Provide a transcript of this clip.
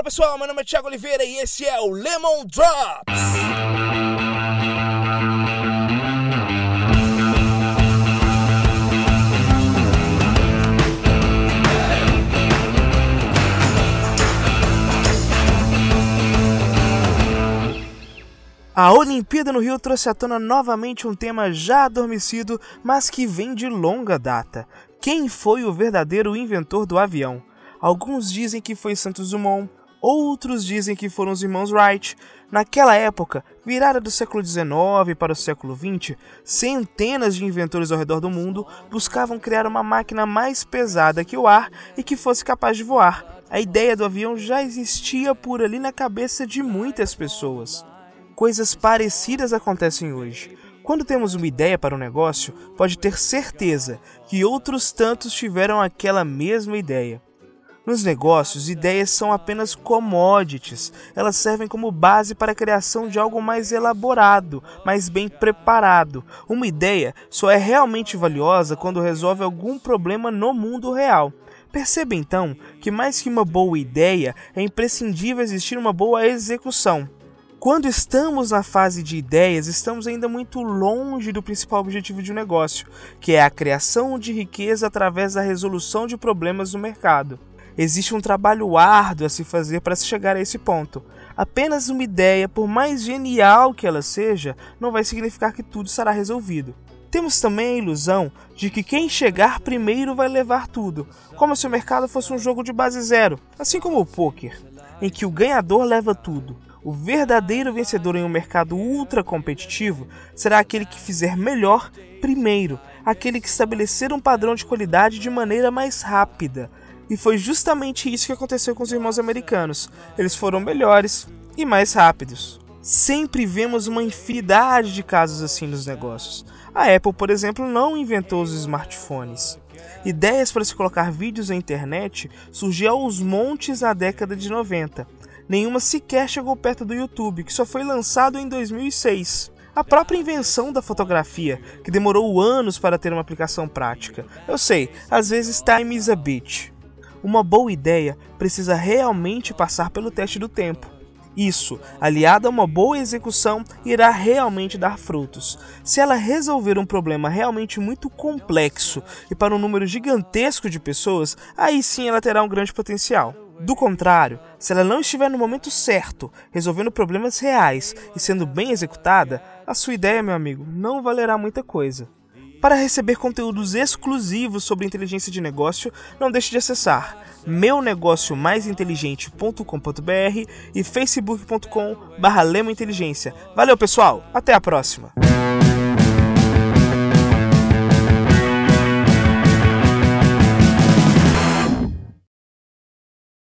Fala pessoal, meu nome é Thiago Oliveira e esse é o Lemon Drops. A Olimpíada no Rio trouxe à tona novamente um tema já adormecido, mas que vem de longa data. Quem foi o verdadeiro inventor do avião? Alguns dizem que foi Santos Dumont, outros dizem que foram os irmãos Wright. Naquela época, virada do século XIX para o século XX, centenas de inventores ao redor do mundo buscavam criar uma máquina mais pesada que o ar e que fosse capaz de voar. A ideia do avião já existia por ali na cabeça de muitas pessoas coisas parecidas acontecem hoje. Quando temos uma ideia para um negócio, pode ter certeza que outros tantos tiveram aquela mesma ideia. Nos negócios, ideias são apenas commodities. Elas servem como base para a criação de algo mais elaborado, mais bem preparado. Uma ideia só é realmente valiosa quando resolve algum problema no mundo real. Perceba então que, mais que uma boa ideia, é imprescindível existir uma boa execução. Quando estamos na fase de ideias, estamos ainda muito longe do principal objetivo de um negócio, que é a criação de riqueza através da resolução de problemas no mercado. Existe um trabalho árduo a se fazer para se chegar a esse ponto. Apenas uma ideia, por mais genial que ela seja, não vai significar que tudo será resolvido. Temos também a ilusão de que quem chegar primeiro vai levar tudo, como se o mercado fosse um jogo de base zero, assim como o poker, em que o ganhador leva tudo. O verdadeiro vencedor em um mercado ultra competitivo será aquele que fizer melhor primeiro, aquele que estabelecer um padrão de qualidade de maneira mais rápida. E foi justamente isso que aconteceu com os irmãos americanos. Eles foram melhores e mais rápidos. Sempre vemos uma infinidade de casos assim nos negócios. A Apple, por exemplo, não inventou os smartphones. Ideias para se colocar vídeos na internet surgiam aos montes na década de 90 nenhuma sequer chegou perto do YouTube, que só foi lançado em 2006. A própria invenção da fotografia, que demorou anos para ter uma aplicação prática. Eu sei, às vezes time is a bitch. Uma boa ideia precisa realmente passar pelo teste do tempo. Isso, aliado a uma boa execução, irá realmente dar frutos. Se ela resolver um problema realmente muito complexo e para um número gigantesco de pessoas, aí sim ela terá um grande potencial. Do contrário, se ela não estiver no momento certo, resolvendo problemas reais e sendo bem executada, a sua ideia, meu amigo, não valerá muita coisa. Para receber conteúdos exclusivos sobre inteligência de negócio, não deixe de acessar meunegóciomaisinteligente.com.br e facebook.com/lemointeligência. Valeu, pessoal. Até a próxima.